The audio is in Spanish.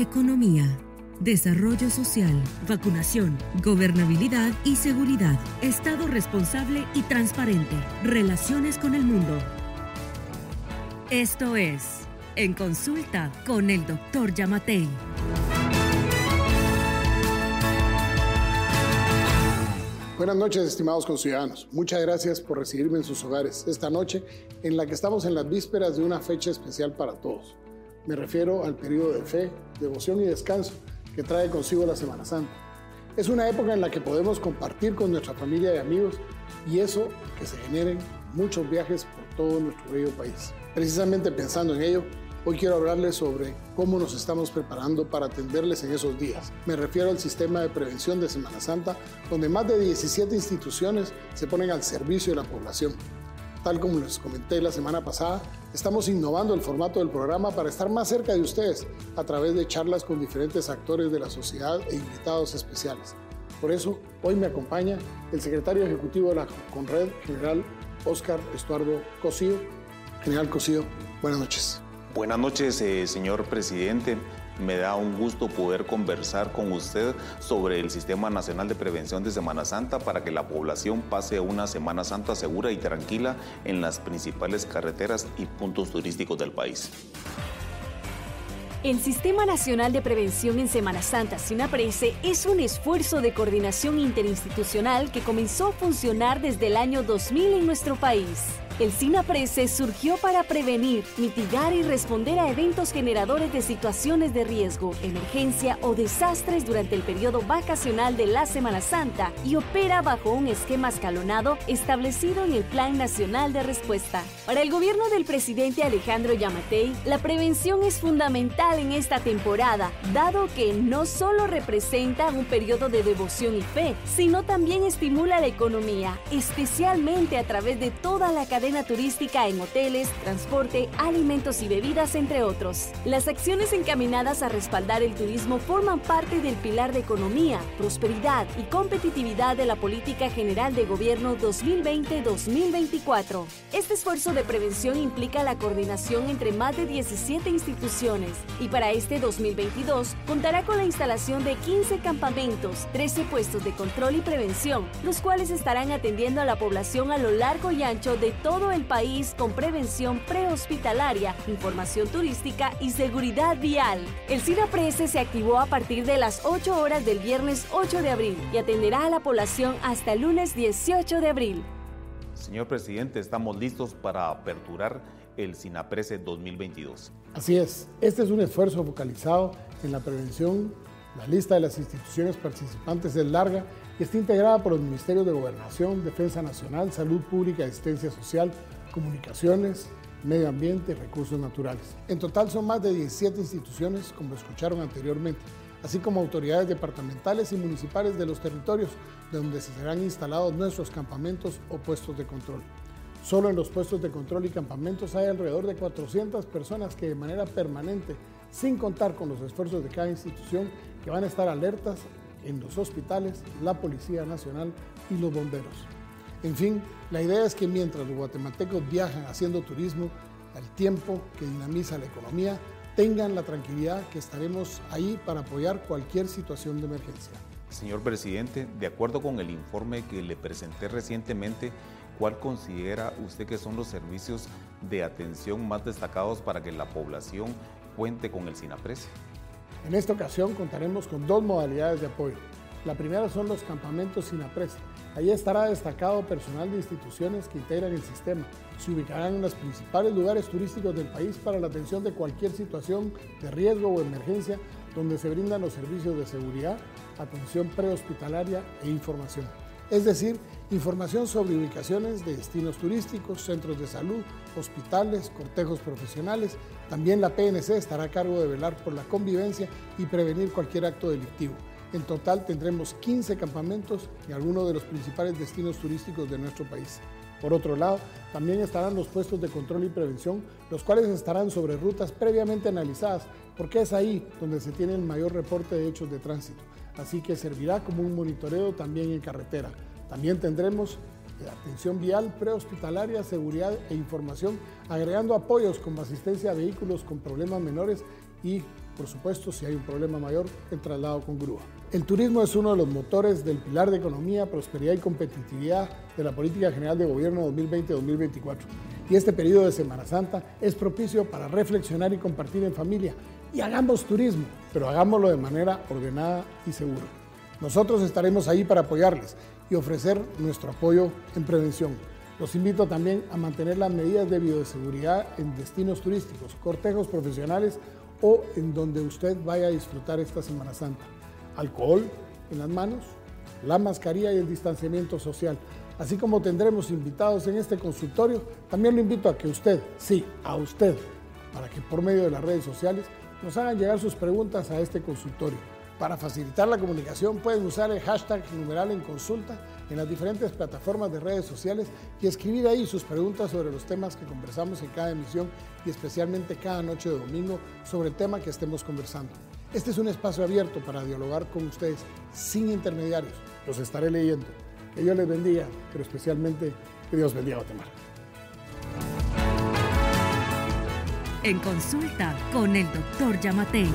economía, desarrollo social, vacunación, gobernabilidad y seguridad, Estado responsable y transparente, relaciones con el mundo. Esto es En Consulta con el Dr. Yamatei. Buenas noches, estimados conciudadanos. Muchas gracias por recibirme en sus hogares esta noche en la que estamos en las vísperas de una fecha especial para todos. Me refiero al periodo de fe, devoción y descanso que trae consigo la Semana Santa. Es una época en la que podemos compartir con nuestra familia y amigos y eso que se generen muchos viajes por todo nuestro bello país. Precisamente pensando en ello, Hoy quiero hablarles sobre cómo nos estamos preparando para atenderles en esos días. Me refiero al sistema de prevención de Semana Santa, donde más de 17 instituciones se ponen al servicio de la población. Tal como les comenté la semana pasada, estamos innovando el formato del programa para estar más cerca de ustedes a través de charlas con diferentes actores de la sociedad e invitados especiales. Por eso, hoy me acompaña el secretario ejecutivo de la Conred, general Oscar Estuardo Cosío. General Cosío, buenas noches. Buenas noches, eh, señor presidente. Me da un gusto poder conversar con usted sobre el Sistema Nacional de Prevención de Semana Santa para que la población pase una Semana Santa segura y tranquila en las principales carreteras y puntos turísticos del país. El Sistema Nacional de Prevención en Semana Santa, SINAPRESE, es un esfuerzo de coordinación interinstitucional que comenzó a funcionar desde el año 2000 en nuestro país. El SINAPRESE surgió para prevenir, mitigar y responder a eventos generadores de situaciones de riesgo, emergencia o desastres durante el periodo vacacional de la Semana Santa y opera bajo un esquema escalonado establecido en el Plan Nacional de Respuesta. Para el gobierno del presidente Alejandro Yamatei, la prevención es fundamental en esta temporada, dado que no solo representa un periodo de devoción y fe, sino también estimula la economía, especialmente a través de toda la cadena turística en hoteles, transporte, alimentos y bebidas, entre otros. Las acciones encaminadas a respaldar el turismo forman parte del pilar de economía, prosperidad y competitividad de la Política General de Gobierno 2020-2024. Este esfuerzo de prevención implica la coordinación entre más de 17 instituciones y para este 2022 contará con la instalación de 15 campamentos, 13 puestos de control y prevención, los cuales estarán atendiendo a la población a lo largo y ancho de todo el país con prevención prehospitalaria, información turística y seguridad vial. El SINAPRESE se activó a partir de las 8 horas del viernes 8 de abril y atenderá a la población hasta el lunes 18 de abril. Señor presidente, estamos listos para aperturar el SINAPRESE 2022. Así es, este es un esfuerzo focalizado en la prevención. La lista de las instituciones participantes es larga está integrada por los Ministerios de Gobernación, Defensa Nacional, Salud Pública, Asistencia Social, Comunicaciones, Medio Ambiente y Recursos Naturales. En total son más de 17 instituciones, como escucharon anteriormente, así como autoridades departamentales y municipales de los territorios donde se serán instalados nuestros campamentos o puestos de control. Solo en los puestos de control y campamentos hay alrededor de 400 personas que de manera permanente, sin contar con los esfuerzos de cada institución, que van a estar alertas en los hospitales, la Policía Nacional y los bomberos. En fin, la idea es que mientras los guatemaltecos viajan haciendo turismo, al tiempo que dinamiza la economía, tengan la tranquilidad que estaremos ahí para apoyar cualquier situación de emergencia. Señor presidente, de acuerdo con el informe que le presenté recientemente, ¿cuál considera usted que son los servicios de atención más destacados para que la población cuente con el SINAPRES? En esta ocasión contaremos con dos modalidades de apoyo. La primera son los campamentos sin apresa. Allí estará destacado personal de instituciones que integran el sistema. Se ubicarán en los principales lugares turísticos del país para la atención de cualquier situación de riesgo o emergencia donde se brindan los servicios de seguridad, atención prehospitalaria e información. Es decir, información sobre ubicaciones de destinos turísticos, centros de salud, hospitales, cortejos profesionales. También la PNC estará a cargo de velar por la convivencia y prevenir cualquier acto delictivo. En total tendremos 15 campamentos en algunos de los principales destinos turísticos de nuestro país. Por otro lado, también estarán los puestos de control y prevención, los cuales estarán sobre rutas previamente analizadas, porque es ahí donde se tiene el mayor reporte de hechos de tránsito. Así que servirá como un monitoreo también en carretera. También tendremos atención vial, prehospitalaria, seguridad e información, agregando apoyos como asistencia a vehículos con problemas menores y por supuesto, si hay un problema mayor, el traslado con grúa. El turismo es uno de los motores del pilar de economía, prosperidad y competitividad de la Política General de Gobierno 2020-2024. Y este periodo de Semana Santa es propicio para reflexionar y compartir en familia. Y hagamos turismo, pero hagámoslo de manera ordenada y segura. Nosotros estaremos ahí para apoyarles y ofrecer nuestro apoyo en prevención. Los invito también a mantener las medidas de bioseguridad en destinos turísticos, cortejos profesionales o en donde usted vaya a disfrutar esta Semana Santa. Alcohol en las manos, la mascarilla y el distanciamiento social. Así como tendremos invitados en este consultorio, también lo invito a que usted, sí, a usted, para que por medio de las redes sociales nos hagan llegar sus preguntas a este consultorio. Para facilitar la comunicación pueden usar el hashtag numeral en consulta en las diferentes plataformas de redes sociales y escribir ahí sus preguntas sobre los temas que conversamos en cada emisión y especialmente cada noche de domingo sobre el tema que estemos conversando. Este es un espacio abierto para dialogar con ustedes sin intermediarios. Los estaré leyendo. Que Dios les bendiga, pero especialmente que Dios bendiga a Guatemala. En consulta con el doctor Yamatei.